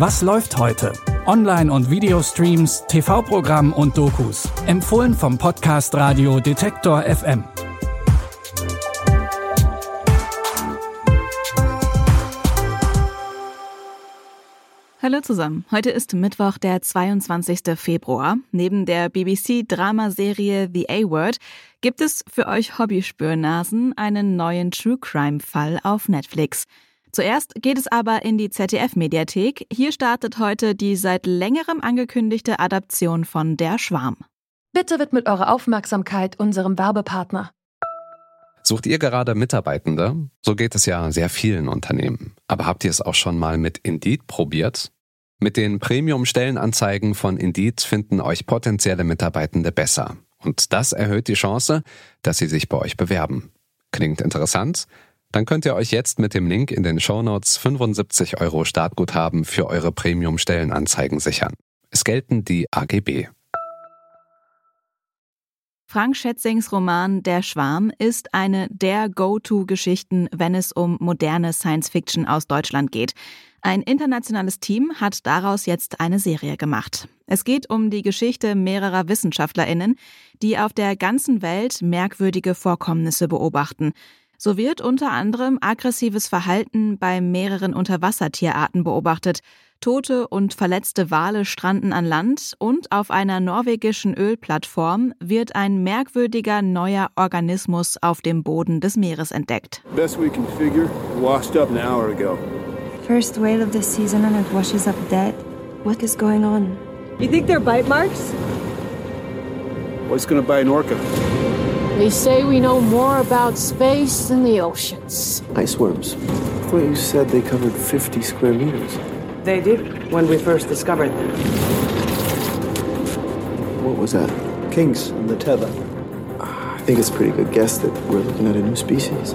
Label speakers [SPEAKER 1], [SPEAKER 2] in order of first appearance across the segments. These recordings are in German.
[SPEAKER 1] Was läuft heute? Online- und Videostreams, TV-Programm und Dokus. Empfohlen vom Podcast Radio Detektor FM.
[SPEAKER 2] Hallo zusammen. Heute ist Mittwoch, der 22. Februar. Neben der BBC-Dramaserie The A-Word gibt es für euch Hobbyspürnasen einen neuen True Crime-Fall auf Netflix. Zuerst geht es aber in die ZDF-Mediathek. Hier startet heute die seit längerem angekündigte Adaption von Der Schwarm.
[SPEAKER 3] Bitte widmet eure Aufmerksamkeit unserem Werbepartner.
[SPEAKER 4] Sucht ihr gerade Mitarbeitende? So geht es ja sehr vielen Unternehmen. Aber habt ihr es auch schon mal mit Indeed probiert? Mit den Premium-Stellenanzeigen von Indeed finden euch potenzielle Mitarbeitende besser. Und das erhöht die Chance, dass sie sich bei euch bewerben. Klingt interessant? Dann könnt ihr euch jetzt mit dem Link in den Shownotes 75 Euro Startguthaben für eure Premium-Stellenanzeigen sichern. Es gelten die AGB.
[SPEAKER 2] Frank Schätzings Roman Der Schwarm ist eine der Go-To-Geschichten, wenn es um moderne Science-Fiction aus Deutschland geht. Ein internationales Team hat daraus jetzt eine Serie gemacht. Es geht um die Geschichte mehrerer Wissenschaftlerinnen, die auf der ganzen Welt merkwürdige Vorkommnisse beobachten. So wird unter anderem aggressives Verhalten bei mehreren Unterwassertierarten beobachtet. Tote und verletzte Wale stranden an Land und auf einer norwegischen Ölplattform wird ein merkwürdiger neuer Organismus auf dem Boden des Meeres entdeckt.
[SPEAKER 5] Best we can figure, washed up an hour ago.
[SPEAKER 6] First whale of the season and it washes up dead. What is going on?
[SPEAKER 7] You think they're bite marks?
[SPEAKER 5] What's gonna bite an orca?
[SPEAKER 8] They say we know more about space than the oceans.
[SPEAKER 9] Ice worms. Thought you said they covered 50 square meters.
[SPEAKER 7] They did when we first discovered them.
[SPEAKER 9] What was that?
[SPEAKER 5] Kings and the tether.
[SPEAKER 9] I think it's a pretty good guess that we're looking at a new species.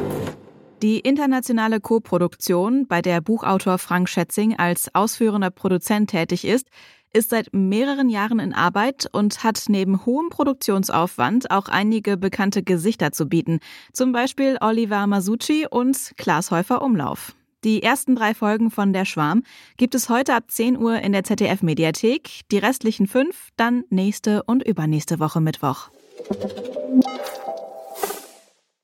[SPEAKER 2] Die internationale Koproduktion, bei der Buchautor Frank Schätzing als ausführender Produzent tätig ist, ist seit mehreren Jahren in Arbeit und hat neben hohem Produktionsaufwand auch einige bekannte Gesichter zu bieten, zum Beispiel Oliver Masucci und Klaas Häufer Umlauf. Die ersten drei Folgen von Der Schwarm gibt es heute ab 10 Uhr in der ZDF-Mediathek, die restlichen fünf dann nächste und übernächste Woche Mittwoch.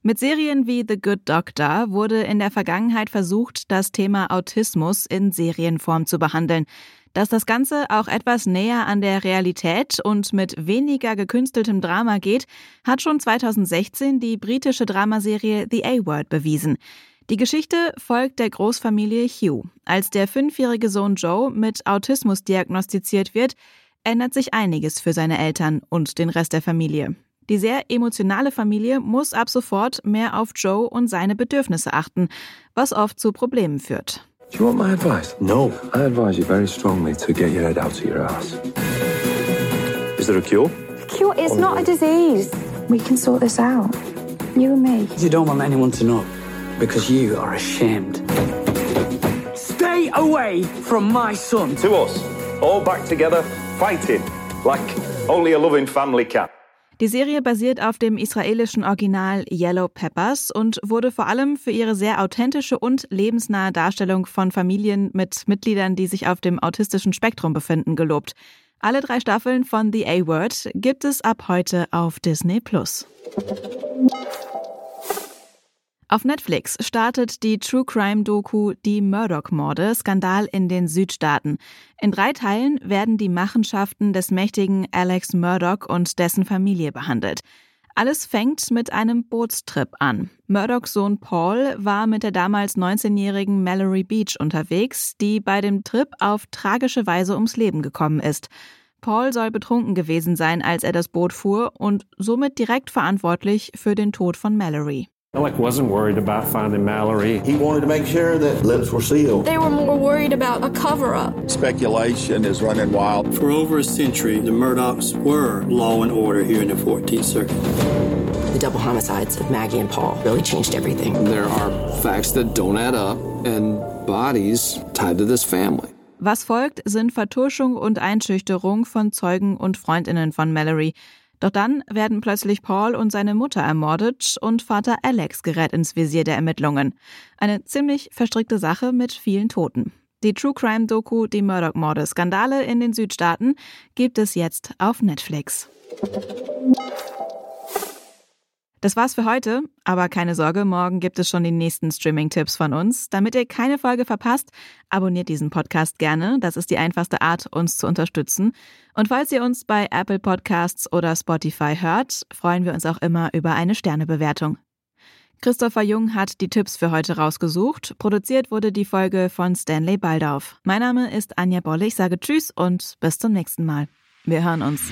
[SPEAKER 2] Mit Serien wie The Good Doctor wurde in der Vergangenheit versucht, das Thema Autismus in Serienform zu behandeln. Dass das Ganze auch etwas näher an der Realität und mit weniger gekünsteltem Drama geht, hat schon 2016 die britische Dramaserie The A-Word bewiesen. Die Geschichte folgt der Großfamilie Hugh. Als der fünfjährige Sohn Joe mit Autismus diagnostiziert wird, ändert sich einiges für seine Eltern und den Rest der Familie. Die sehr emotionale Familie muss ab sofort mehr auf Joe und seine Bedürfnisse achten, was oft zu Problemen führt.
[SPEAKER 9] Do you want my advice?
[SPEAKER 5] No.
[SPEAKER 9] I advise you very strongly to get your head out of your ass.
[SPEAKER 5] Is there a cure?
[SPEAKER 6] Cure is not a disease. We can sort this out. You and me.
[SPEAKER 10] You don't want anyone to know because you are ashamed. Stay away from my son.
[SPEAKER 11] To us, all back together, fighting like only a loving family can.
[SPEAKER 2] Die Serie basiert auf dem israelischen Original Yellow Peppers und wurde vor allem für ihre sehr authentische und lebensnahe Darstellung von Familien mit Mitgliedern, die sich auf dem autistischen Spektrum befinden, gelobt. Alle drei Staffeln von The A-Word gibt es ab heute auf Disney Plus. Auf Netflix startet die True Crime Doku Die Murdoch-Morde, Skandal in den Südstaaten. In drei Teilen werden die Machenschaften des mächtigen Alex Murdoch und dessen Familie behandelt. Alles fängt mit einem Bootstrip an. Murdochs Sohn Paul war mit der damals 19-jährigen Mallory Beach unterwegs, die bei dem Trip auf tragische Weise ums Leben gekommen ist. Paul soll betrunken gewesen sein, als er das Boot fuhr und somit direkt verantwortlich für den Tod von Mallory.
[SPEAKER 12] Alec wasn't worried about finding Mallory.
[SPEAKER 13] He wanted to make sure that lips were sealed.
[SPEAKER 14] They were more worried about a cover up.
[SPEAKER 13] Speculation is running wild.
[SPEAKER 15] For over a century, the Murdochs were law and order here in the 14th Circuit.
[SPEAKER 16] The double homicides of Maggie and Paul really changed everything.
[SPEAKER 17] There are facts that don't add up and bodies tied to this family.
[SPEAKER 2] Was folgt, sind Vertuschung und Einschüchterung von Zeugen und Freundinnen von Mallory. Doch dann werden plötzlich Paul und seine Mutter ermordet und Vater Alex gerät ins Visier der Ermittlungen. Eine ziemlich verstrickte Sache mit vielen Toten. Die True Crime Doku Die Murdoch-Morde Skandale in den Südstaaten gibt es jetzt auf Netflix. Das war's für heute, aber keine Sorge, morgen gibt es schon die nächsten Streaming-Tipps von uns. Damit ihr keine Folge verpasst, abonniert diesen Podcast gerne. Das ist die einfachste Art, uns zu unterstützen. Und falls ihr uns bei Apple Podcasts oder Spotify hört, freuen wir uns auch immer über eine Sternebewertung. Christopher Jung hat die Tipps für heute rausgesucht. Produziert wurde die Folge von Stanley Baldauf. Mein Name ist Anja Bolle. Ich sage Tschüss und bis zum nächsten Mal. Wir hören uns.